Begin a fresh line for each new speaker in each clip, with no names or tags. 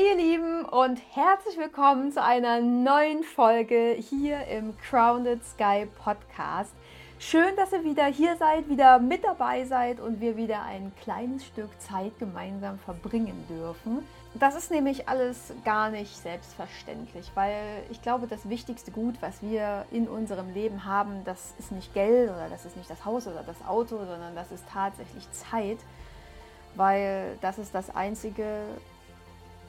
Hey ihr Lieben und herzlich willkommen zu einer neuen Folge hier im Grounded Sky Podcast. Schön, dass ihr wieder hier seid, wieder mit dabei seid und wir wieder ein kleines Stück Zeit gemeinsam verbringen dürfen. Das ist nämlich alles gar nicht selbstverständlich, weil ich glaube, das wichtigste Gut, was wir in unserem Leben haben, das ist nicht Geld oder das ist nicht das Haus oder das Auto, sondern das ist tatsächlich Zeit, weil das ist das Einzige,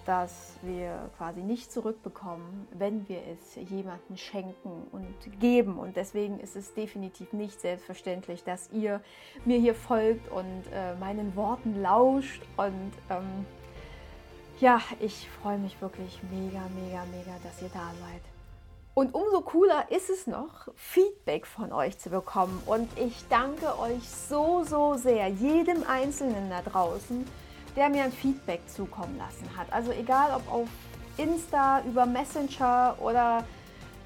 das wir quasi nicht zurückbekommen, wenn wir es jemandem schenken und geben. Und deswegen ist es definitiv nicht selbstverständlich, dass ihr mir hier folgt und äh, meinen Worten lauscht. Und ähm, ja, ich freue mich wirklich mega, mega, mega, dass ihr da seid. Und umso cooler ist es noch, Feedback von euch zu bekommen. Und ich danke euch so, so sehr, jedem Einzelnen da draußen, der mir ein Feedback zukommen lassen hat. Also egal ob auf Insta, über Messenger oder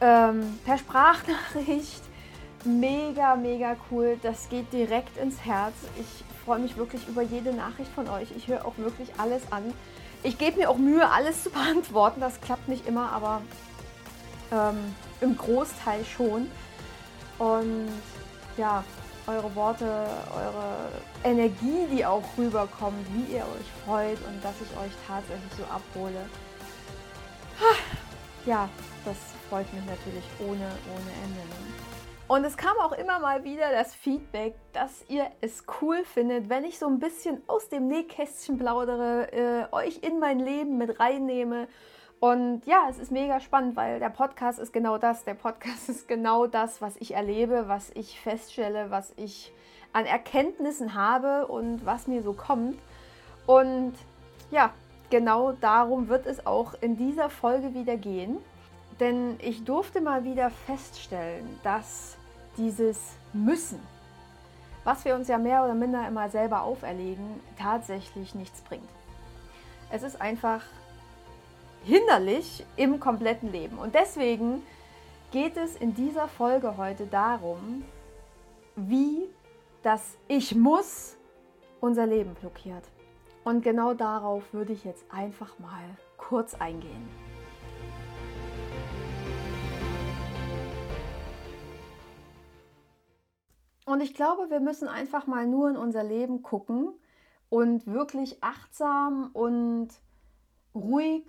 ähm, per Sprachnachricht. Mega, mega cool. Das geht direkt ins Herz. Ich freue mich wirklich über jede Nachricht von euch. Ich höre auch wirklich alles an. Ich gebe mir auch Mühe, alles zu beantworten. Das klappt nicht immer, aber ähm, im Großteil schon. Und ja, eure Worte, eure Energie, die auch rüberkommt, wie ihr euch freut und dass ich euch tatsächlich so abhole. Ja, das freut mich natürlich ohne, ohne Ende. Und es kam auch immer mal wieder das Feedback, dass ihr es cool findet, wenn ich so ein bisschen aus dem Nähkästchen plaudere, äh, euch in mein Leben mit reinnehme und ja, es ist mega spannend, weil der Podcast ist genau das. Der Podcast ist genau das, was ich erlebe, was ich feststelle, was ich an Erkenntnissen habe und was mir so kommt. Und ja, genau darum wird es auch in dieser Folge wieder gehen. Denn ich durfte mal wieder feststellen, dass dieses Müssen, was wir uns ja mehr oder minder immer selber auferlegen, tatsächlich nichts bringt. Es ist einfach hinderlich im kompletten Leben. Und deswegen geht es in dieser Folge heute darum, wie das Ich muss unser Leben blockiert. Und genau darauf würde ich jetzt einfach mal kurz eingehen. Und ich glaube, wir müssen einfach mal nur in unser Leben gucken und wirklich achtsam und ruhig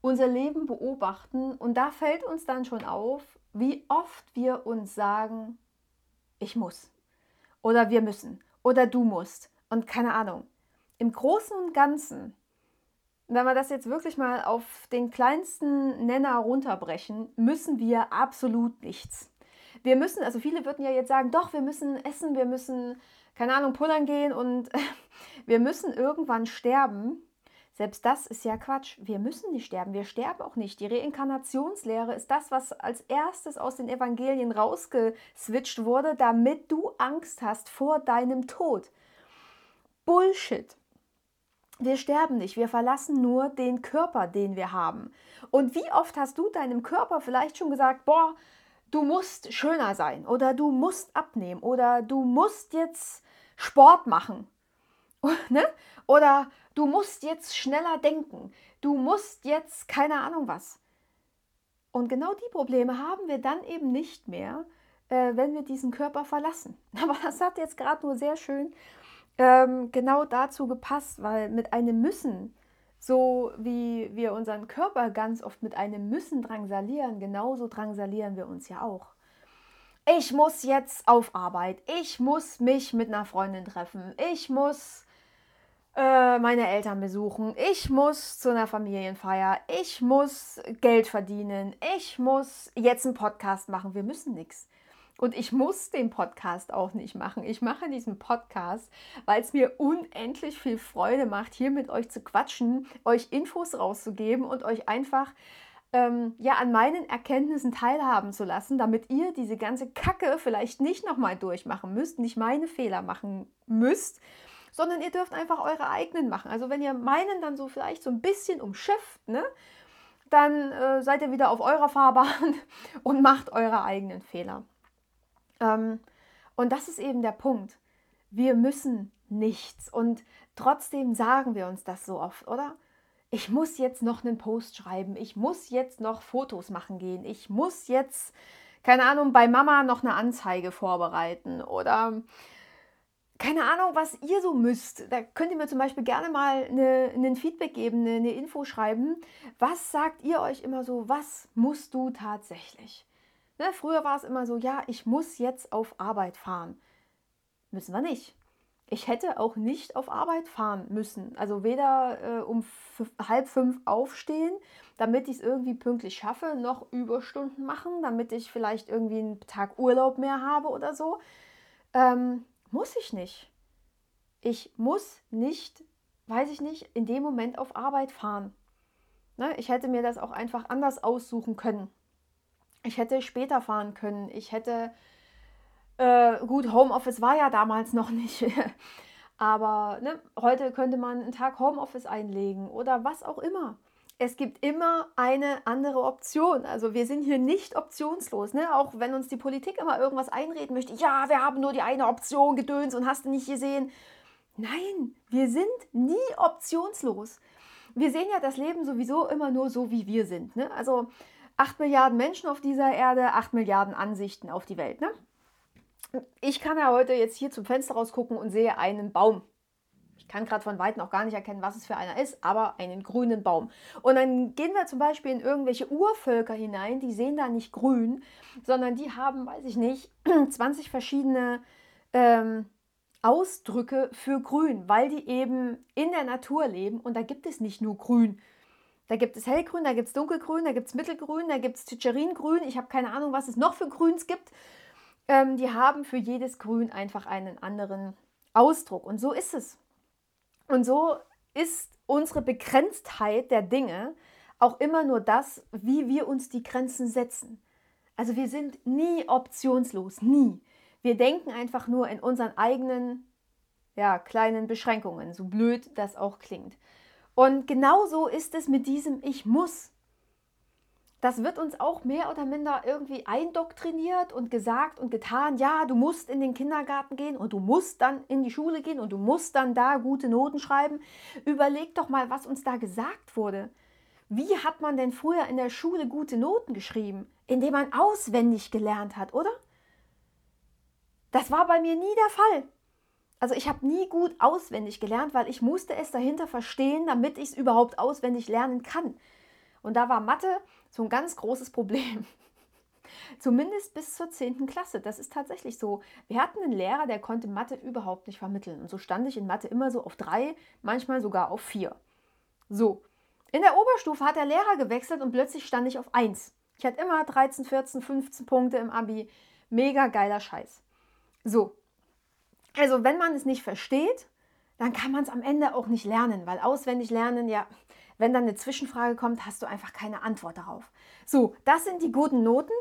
unser Leben beobachten und da fällt uns dann schon auf, wie oft wir uns sagen, ich muss oder wir müssen oder du musst und keine Ahnung. Im Großen und Ganzen, wenn wir das jetzt wirklich mal auf den kleinsten Nenner runterbrechen, müssen wir absolut nichts. Wir müssen, also viele würden ja jetzt sagen, doch, wir müssen essen, wir müssen, keine Ahnung, pullern gehen und wir müssen irgendwann sterben. Selbst das ist ja Quatsch. Wir müssen nicht sterben. Wir sterben auch nicht. Die Reinkarnationslehre ist das, was als erstes aus den Evangelien rausgeswitcht wurde, damit du Angst hast vor deinem Tod. Bullshit. Wir sterben nicht, wir verlassen nur den Körper, den wir haben. Und wie oft hast du deinem Körper vielleicht schon gesagt, boah, du musst schöner sein oder du musst abnehmen oder du musst jetzt Sport machen. ne? Oder du musst jetzt schneller denken, du musst jetzt keine Ahnung was. Und genau die Probleme haben wir dann eben nicht mehr, äh, wenn wir diesen Körper verlassen. Aber das hat jetzt gerade nur sehr schön ähm, genau dazu gepasst, weil mit einem Müssen, so wie wir unseren Körper ganz oft mit einem Müssen drangsalieren, genauso drangsalieren wir uns ja auch. Ich muss jetzt auf Arbeit, ich muss mich mit einer Freundin treffen, ich muss äh, meine Eltern besuchen, ich muss zu einer Familienfeier, ich muss Geld verdienen, ich muss jetzt einen Podcast machen. Wir müssen nichts. Und ich muss den Podcast auch nicht machen. Ich mache diesen Podcast, weil es mir unendlich viel Freude macht, hier mit euch zu quatschen, euch Infos rauszugeben und euch einfach ähm, ja an meinen Erkenntnissen teilhaben zu lassen, damit ihr diese ganze Kacke vielleicht nicht nochmal durchmachen müsst, nicht meine Fehler machen müsst sondern ihr dürft einfach eure eigenen machen. Also wenn ihr meinen dann so vielleicht so ein bisschen umschifft, ne, dann äh, seid ihr wieder auf eurer Fahrbahn und macht eure eigenen Fehler. Ähm, und das ist eben der Punkt. Wir müssen nichts und trotzdem sagen wir uns das so oft, oder? ich muss jetzt noch einen Post schreiben, ich muss jetzt noch Fotos machen gehen, ich muss jetzt, keine Ahnung, bei Mama noch eine Anzeige vorbereiten oder keine Ahnung, was ihr so müsst. Da könnt ihr mir zum Beispiel gerne mal ein Feedback geben, eine, eine Info schreiben. Was sagt ihr euch immer so, was musst du tatsächlich? Ne, früher war es immer so, ja, ich muss jetzt auf Arbeit fahren. Müssen wir nicht. Ich hätte auch nicht auf Arbeit fahren müssen. Also weder äh, um halb fünf aufstehen, damit ich es irgendwie pünktlich schaffe, noch Überstunden machen, damit ich vielleicht irgendwie einen Tag Urlaub mehr habe oder so. Ähm, muss ich nicht. Ich muss nicht, weiß ich nicht, in dem Moment auf Arbeit fahren. Ne? Ich hätte mir das auch einfach anders aussuchen können. Ich hätte später fahren können. Ich hätte, äh, gut, Homeoffice war ja damals noch nicht. Aber ne, heute könnte man einen Tag Homeoffice einlegen oder was auch immer es gibt immer eine andere Option. Also wir sind hier nicht optionslos. Ne? Auch wenn uns die Politik immer irgendwas einreden möchte, ja, wir haben nur die eine Option gedöns und hast du nicht gesehen. Nein, wir sind nie optionslos. Wir sehen ja das Leben sowieso immer nur so, wie wir sind. Ne? Also 8 Milliarden Menschen auf dieser Erde, 8 Milliarden Ansichten auf die Welt. Ne? Ich kann ja heute jetzt hier zum Fenster rausgucken und sehe einen Baum kann gerade von Weitem auch gar nicht erkennen, was es für einer ist, aber einen grünen Baum. Und dann gehen wir zum Beispiel in irgendwelche Urvölker hinein, die sehen da nicht grün, sondern die haben, weiß ich nicht, 20 verschiedene ähm, Ausdrücke für grün, weil die eben in der Natur leben und da gibt es nicht nur grün. Da gibt es hellgrün, da gibt es dunkelgrün, da gibt es mittelgrün, da gibt es Ticheringrün. Ich habe keine Ahnung, was es noch für Grüns gibt. Ähm, die haben für jedes Grün einfach einen anderen Ausdruck. Und so ist es. Und so ist unsere Begrenztheit der Dinge auch immer nur das, wie wir uns die Grenzen setzen. Also wir sind nie optionslos, nie. Wir denken einfach nur in unseren eigenen ja, kleinen Beschränkungen, so blöd das auch klingt. Und genauso ist es mit diesem Ich muss das wird uns auch mehr oder minder irgendwie eindoktriniert und gesagt und getan, ja, du musst in den Kindergarten gehen und du musst dann in die Schule gehen und du musst dann da gute Noten schreiben. Überleg doch mal, was uns da gesagt wurde. Wie hat man denn früher in der Schule gute Noten geschrieben? Indem man auswendig gelernt hat, oder? Das war bei mir nie der Fall. Also ich habe nie gut auswendig gelernt, weil ich musste es dahinter verstehen, damit ich es überhaupt auswendig lernen kann. Und da war Mathe so ein ganz großes Problem. Zumindest bis zur 10. Klasse. Das ist tatsächlich so. Wir hatten einen Lehrer, der konnte Mathe überhaupt nicht vermitteln. Und so stand ich in Mathe immer so auf drei, manchmal sogar auf vier. So. In der Oberstufe hat der Lehrer gewechselt und plötzlich stand ich auf 1. Ich hatte immer 13, 14, 15 Punkte im Abi. Mega geiler Scheiß. So. Also, wenn man es nicht versteht, dann kann man es am Ende auch nicht lernen, weil auswendig lernen, ja, wenn dann eine Zwischenfrage kommt, hast du einfach keine Antwort darauf. So, das sind die guten Noten,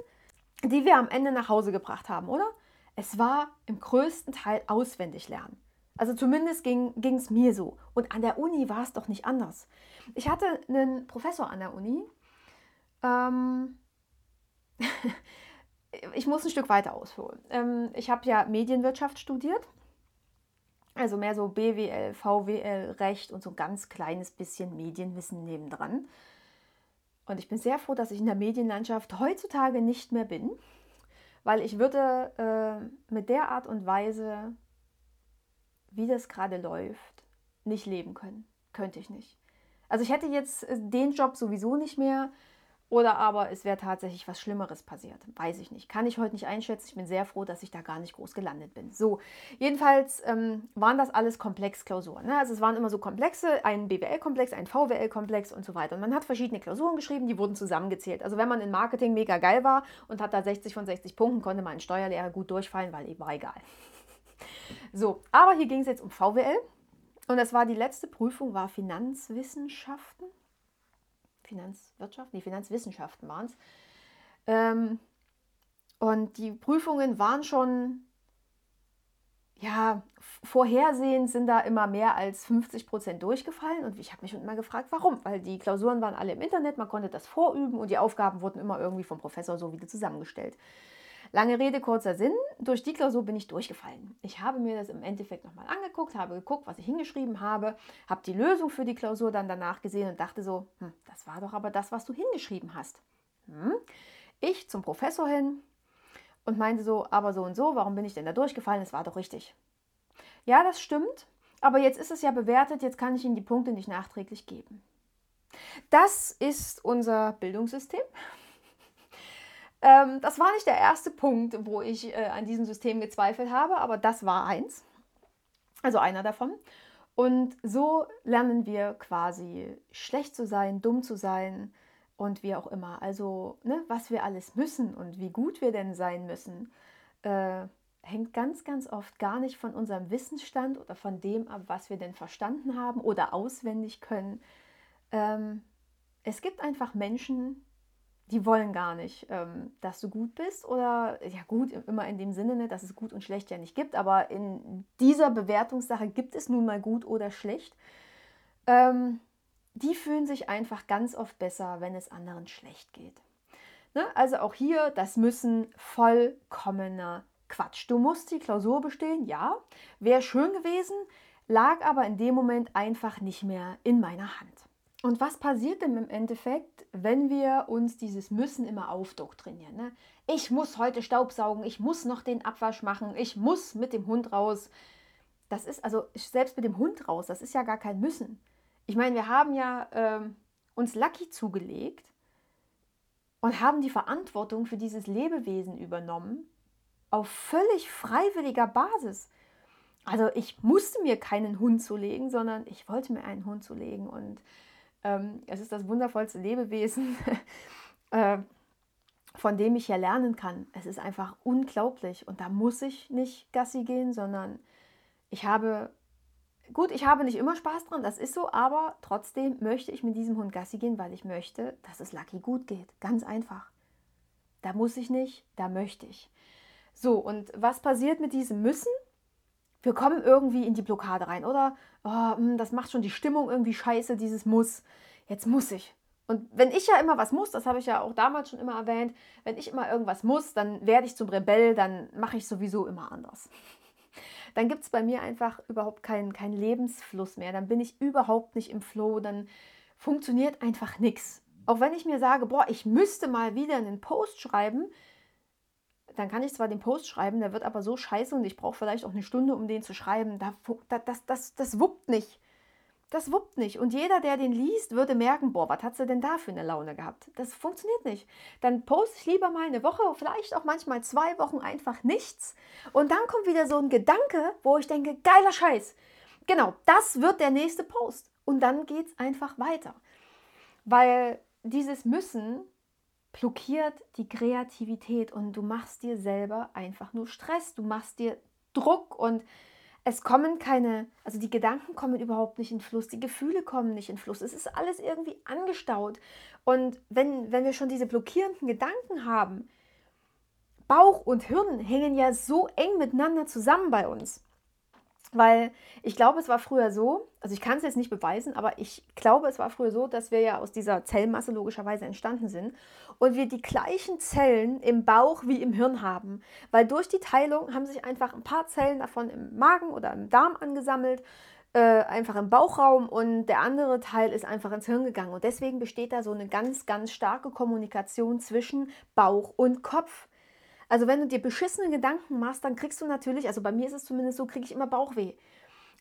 die wir am Ende nach Hause gebracht haben, oder? Es war im größten Teil auswendig lernen. Also zumindest ging es mir so. Und an der Uni war es doch nicht anders. Ich hatte einen Professor an der Uni. Ähm ich muss ein Stück weiter ausholen. Ähm ich habe ja Medienwirtschaft studiert also mehr so BWL, VWL, Recht und so ein ganz kleines bisschen Medienwissen nebendran. Und ich bin sehr froh, dass ich in der Medienlandschaft heutzutage nicht mehr bin, weil ich würde äh, mit der Art und Weise, wie das gerade läuft, nicht leben können. Könnte ich nicht. Also ich hätte jetzt äh, den Job sowieso nicht mehr. Oder aber es wäre tatsächlich was Schlimmeres passiert. Weiß ich nicht. Kann ich heute nicht einschätzen. Ich bin sehr froh, dass ich da gar nicht groß gelandet bin. So, jedenfalls ähm, waren das alles Komplex-Klausuren. Ne? Also es waren immer so Komplexe, ein BWL-Komplex, ein VWL-Komplex und so weiter. Und man hat verschiedene Klausuren geschrieben, die wurden zusammengezählt. Also wenn man in Marketing mega geil war und hat da 60 von 60 Punkten, konnte man in Steuerlehre gut durchfallen, weil eben war egal. So, aber hier ging es jetzt um VWL. Und das war die letzte Prüfung, war Finanzwissenschaften. Finanzwirtschaft, nee, Finanzwissenschaften waren es. Ähm, und die Prüfungen waren schon, ja, vorhersehend sind da immer mehr als 50 Prozent durchgefallen. Und ich habe mich immer gefragt, warum? Weil die Klausuren waren alle im Internet, man konnte das vorüben und die Aufgaben wurden immer irgendwie vom Professor so wieder zusammengestellt. Lange Rede, kurzer Sinn. Durch die Klausur bin ich durchgefallen. Ich habe mir das im Endeffekt nochmal angeguckt, habe geguckt, was ich hingeschrieben habe, habe die Lösung für die Klausur dann danach gesehen und dachte so, hm, das war doch aber das, was du hingeschrieben hast. Hm. Ich zum Professor hin und meinte so, aber so und so, warum bin ich denn da durchgefallen? Das war doch richtig. Ja, das stimmt, aber jetzt ist es ja bewertet, jetzt kann ich Ihnen die Punkte nicht nachträglich geben. Das ist unser Bildungssystem. Ähm, das war nicht der erste Punkt, wo ich äh, an diesem System gezweifelt habe, aber das war eins. Also einer davon. Und so lernen wir quasi schlecht zu sein, dumm zu sein und wie auch immer. Also, ne, was wir alles müssen und wie gut wir denn sein müssen, äh, hängt ganz, ganz oft gar nicht von unserem Wissensstand oder von dem ab, was wir denn verstanden haben oder auswendig können. Ähm, es gibt einfach Menschen, die wollen gar nicht, ähm, dass du gut bist oder ja gut, immer in dem Sinne, ne, dass es gut und schlecht ja nicht gibt, aber in dieser Bewertungssache gibt es nun mal gut oder schlecht. Ähm, die fühlen sich einfach ganz oft besser, wenn es anderen schlecht geht. Ne? Also auch hier, das müssen vollkommener Quatsch. Du musst die Klausur bestehen, ja, wäre schön gewesen, lag aber in dem Moment einfach nicht mehr in meiner Hand. Und was passiert denn im Endeffekt, wenn wir uns dieses Müssen immer aufdoktrinieren? Ne? Ich muss heute Staubsaugen, ich muss noch den Abwasch machen, ich muss mit dem Hund raus. Das ist also selbst mit dem Hund raus, das ist ja gar kein Müssen. Ich meine, wir haben ja ähm, uns Lucky zugelegt und haben die Verantwortung für dieses Lebewesen übernommen auf völlig freiwilliger Basis. Also ich musste mir keinen Hund zulegen, sondern ich wollte mir einen Hund zulegen und ähm, es ist das wundervollste Lebewesen, äh, von dem ich ja lernen kann. Es ist einfach unglaublich und da muss ich nicht Gassi gehen, sondern ich habe, gut, ich habe nicht immer Spaß dran, das ist so, aber trotzdem möchte ich mit diesem Hund Gassi gehen, weil ich möchte, dass es Lucky gut geht. Ganz einfach. Da muss ich nicht, da möchte ich. So, und was passiert mit diesem Müssen? Wir kommen irgendwie in die Blockade rein, oder? Oh, hm, das macht schon die Stimmung irgendwie scheiße, dieses Muss. Jetzt muss ich. Und wenn ich ja immer was muss, das habe ich ja auch damals schon immer erwähnt, wenn ich immer irgendwas muss, dann werde ich zum Rebell, dann mache ich sowieso immer anders. Dann gibt es bei mir einfach überhaupt keinen kein Lebensfluss mehr. Dann bin ich überhaupt nicht im Flow, dann funktioniert einfach nichts. Auch wenn ich mir sage, boah, ich müsste mal wieder einen Post schreiben, dann kann ich zwar den Post schreiben, der wird aber so scheiße und ich brauche vielleicht auch eine Stunde, um den zu schreiben. Das, das, das, das wuppt nicht. Das wuppt nicht. Und jeder, der den liest, würde merken, boah, was hat sie denn da für eine Laune gehabt? Das funktioniert nicht. Dann poste ich lieber mal eine Woche, vielleicht auch manchmal zwei Wochen einfach nichts. Und dann kommt wieder so ein Gedanke, wo ich denke, geiler Scheiß. Genau, das wird der nächste Post. Und dann geht es einfach weiter. Weil dieses Müssen blockiert die Kreativität und du machst dir selber einfach nur Stress, du machst dir Druck und es kommen keine, also die Gedanken kommen überhaupt nicht in Fluss, die Gefühle kommen nicht in Fluss, es ist alles irgendwie angestaut. Und wenn, wenn wir schon diese blockierenden Gedanken haben, Bauch und Hirn hängen ja so eng miteinander zusammen bei uns. Weil ich glaube, es war früher so, also ich kann es jetzt nicht beweisen, aber ich glaube, es war früher so, dass wir ja aus dieser Zellmasse logischerweise entstanden sind und wir die gleichen Zellen im Bauch wie im Hirn haben. Weil durch die Teilung haben sich einfach ein paar Zellen davon im Magen oder im Darm angesammelt, äh, einfach im Bauchraum und der andere Teil ist einfach ins Hirn gegangen. Und deswegen besteht da so eine ganz, ganz starke Kommunikation zwischen Bauch und Kopf. Also wenn du dir beschissene Gedanken machst, dann kriegst du natürlich, also bei mir ist es zumindest so, kriege ich immer Bauchweh.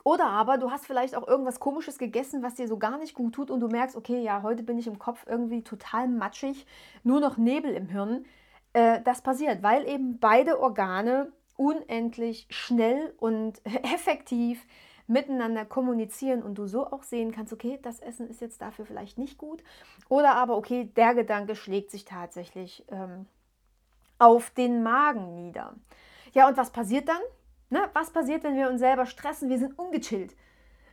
Oder aber du hast vielleicht auch irgendwas Komisches gegessen, was dir so gar nicht gut tut und du merkst, okay, ja, heute bin ich im Kopf irgendwie total matschig, nur noch Nebel im Hirn. Äh, das passiert, weil eben beide Organe unendlich schnell und effektiv miteinander kommunizieren und du so auch sehen kannst, okay, das Essen ist jetzt dafür vielleicht nicht gut. Oder aber, okay, der Gedanke schlägt sich tatsächlich ähm, auf den Magen nieder. Ja, und was passiert dann? Ne? Was passiert, wenn wir uns selber stressen? Wir sind ungechillt.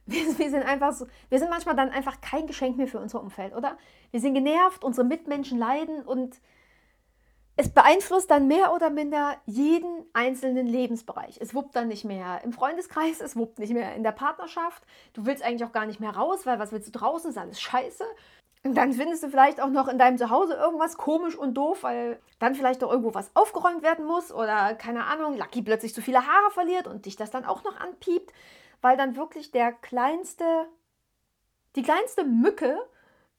Wir, wir, sind einfach so, wir sind manchmal dann einfach kein Geschenk mehr für unser Umfeld, oder? Wir sind genervt, unsere Mitmenschen leiden und es beeinflusst dann mehr oder minder jeden einzelnen Lebensbereich. Es wuppt dann nicht mehr im Freundeskreis, es wuppt nicht mehr in der Partnerschaft. Du willst eigentlich auch gar nicht mehr raus, weil was willst du draußen? Ist alles scheiße. Dann findest du vielleicht auch noch in deinem Zuhause irgendwas komisch und doof, weil dann vielleicht doch irgendwo was aufgeräumt werden muss oder keine Ahnung, Lucky plötzlich zu viele Haare verliert und dich das dann auch noch anpiept, weil dann wirklich der kleinste, die kleinste Mücke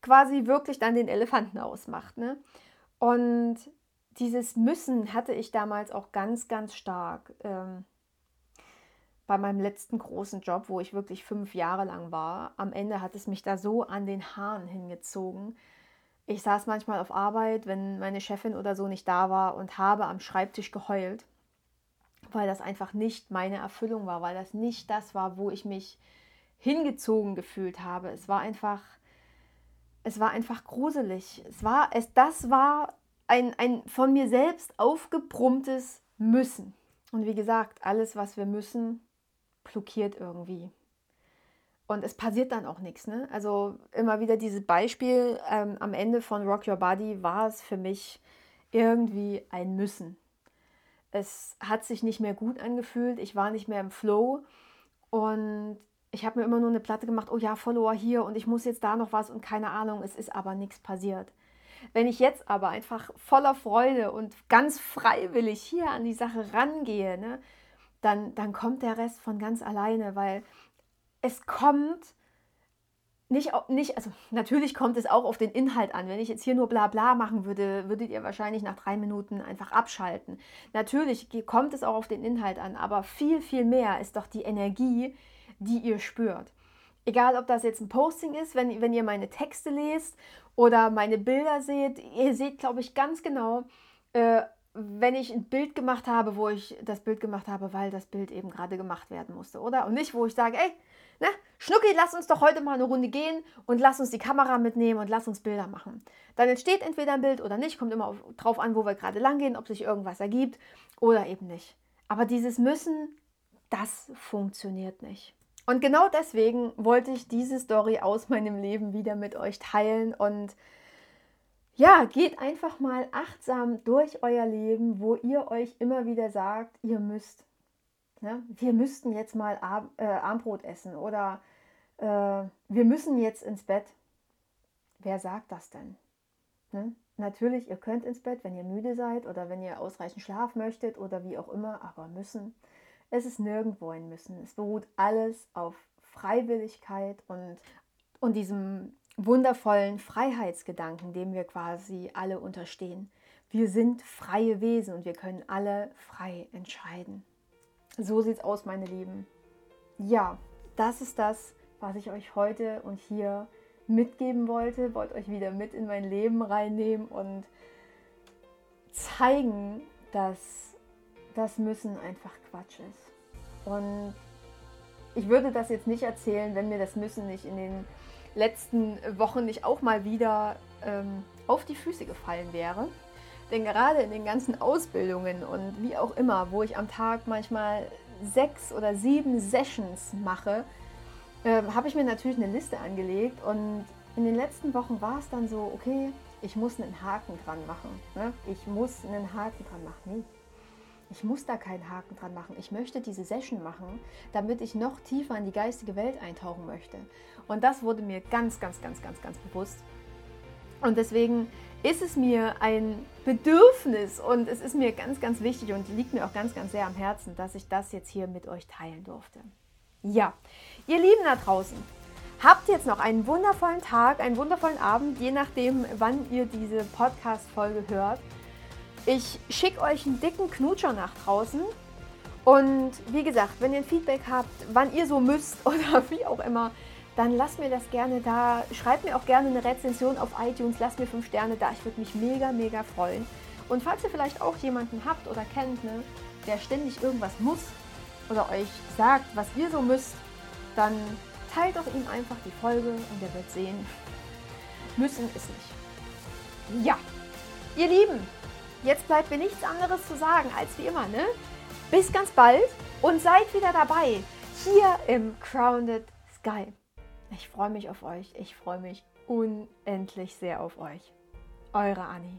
quasi wirklich dann den Elefanten ausmacht. Ne? Und dieses Müssen hatte ich damals auch ganz, ganz stark. Ähm, bei meinem letzten großen Job, wo ich wirklich fünf Jahre lang war, am Ende hat es mich da so an den Haaren hingezogen. Ich saß manchmal auf Arbeit, wenn meine Chefin oder so nicht da war und habe am Schreibtisch geheult, weil das einfach nicht meine Erfüllung war, weil das nicht das war, wo ich mich hingezogen gefühlt habe. Es war einfach, es war einfach gruselig. Es war, es, das war ein, ein von mir selbst aufgebrummtes Müssen. Und wie gesagt, alles, was wir müssen, blockiert irgendwie. Und es passiert dann auch nichts. Ne? Also immer wieder dieses Beispiel ähm, am Ende von Rock Your Body war es für mich irgendwie ein Müssen. Es hat sich nicht mehr gut angefühlt, ich war nicht mehr im Flow und ich habe mir immer nur eine Platte gemacht, oh ja, Follower hier und ich muss jetzt da noch was und keine Ahnung, es ist aber nichts passiert. Wenn ich jetzt aber einfach voller Freude und ganz freiwillig hier an die Sache rangehe, ne, dann, dann kommt der Rest von ganz alleine, weil es kommt nicht, nicht, also natürlich kommt es auch auf den Inhalt an. Wenn ich jetzt hier nur bla bla machen würde, würdet ihr wahrscheinlich nach drei Minuten einfach abschalten. Natürlich kommt es auch auf den Inhalt an, aber viel, viel mehr ist doch die Energie, die ihr spürt. Egal, ob das jetzt ein Posting ist, wenn, wenn ihr meine Texte lest oder meine Bilder seht, ihr seht, glaube ich, ganz genau, äh, wenn ich ein Bild gemacht habe, wo ich das Bild gemacht habe, weil das Bild eben gerade gemacht werden musste, oder? Und nicht, wo ich sage, ey, ne, Schnucki, lass uns doch heute mal eine Runde gehen und lass uns die Kamera mitnehmen und lass uns Bilder machen. Dann entsteht entweder ein Bild oder nicht, kommt immer auf, drauf an, wo wir gerade lang gehen, ob sich irgendwas ergibt oder eben nicht. Aber dieses Müssen, das funktioniert nicht. Und genau deswegen wollte ich diese Story aus meinem Leben wieder mit euch teilen und ja, geht einfach mal achtsam durch euer Leben, wo ihr euch immer wieder sagt, ihr müsst. Ne? Wir müssten jetzt mal Ar äh, Armbrot essen oder äh, wir müssen jetzt ins Bett. Wer sagt das denn? Ne? Natürlich, ihr könnt ins Bett, wenn ihr müde seid oder wenn ihr ausreichend Schlaf möchtet oder wie auch immer, aber müssen. Es ist nirgendwo ein Müssen. Es beruht alles auf Freiwilligkeit und, und diesem wundervollen Freiheitsgedanken, dem wir quasi alle unterstehen. Wir sind freie Wesen und wir können alle frei entscheiden. So sieht's aus, meine Lieben. Ja, das ist das, was ich euch heute und hier mitgeben wollte. Wollte euch wieder mit in mein Leben reinnehmen und zeigen, dass das Müssen einfach Quatsch ist. Und ich würde das jetzt nicht erzählen, wenn mir das Müssen nicht in den letzten Wochen nicht auch mal wieder ähm, auf die Füße gefallen wäre. Denn gerade in den ganzen Ausbildungen und wie auch immer, wo ich am Tag manchmal sechs oder sieben Sessions mache, äh, habe ich mir natürlich eine Liste angelegt und in den letzten Wochen war es dann so, okay, ich muss einen Haken dran machen. Ne? Ich muss einen Haken dran machen. Nee, ich muss da keinen Haken dran machen. Ich möchte diese Session machen, damit ich noch tiefer in die geistige Welt eintauchen möchte. Und das wurde mir ganz, ganz, ganz, ganz, ganz bewusst. Und deswegen ist es mir ein Bedürfnis und es ist mir ganz, ganz wichtig und liegt mir auch ganz, ganz sehr am Herzen, dass ich das jetzt hier mit euch teilen durfte. Ja, ihr Lieben da draußen, habt jetzt noch einen wundervollen Tag, einen wundervollen Abend, je nachdem, wann ihr diese Podcast-Folge hört. Ich schicke euch einen dicken Knutscher nach draußen. Und wie gesagt, wenn ihr ein Feedback habt, wann ihr so müsst oder wie auch immer, dann lasst mir das gerne da. Schreibt mir auch gerne eine Rezension auf iTunes, lasst mir fünf Sterne da. Ich würde mich mega, mega freuen. Und falls ihr vielleicht auch jemanden habt oder kennt, ne, der ständig irgendwas muss oder euch sagt, was ihr so müsst, dann teilt doch ihm einfach die Folge und er wird sehen. Müssen ist nicht. Ja, ihr Lieben, Jetzt bleibt mir nichts anderes zu sagen als wie immer, ne? Bis ganz bald und seid wieder dabei hier im Crowned Sky. Ich freue mich auf euch. Ich freue mich unendlich sehr auf euch. Eure Annie.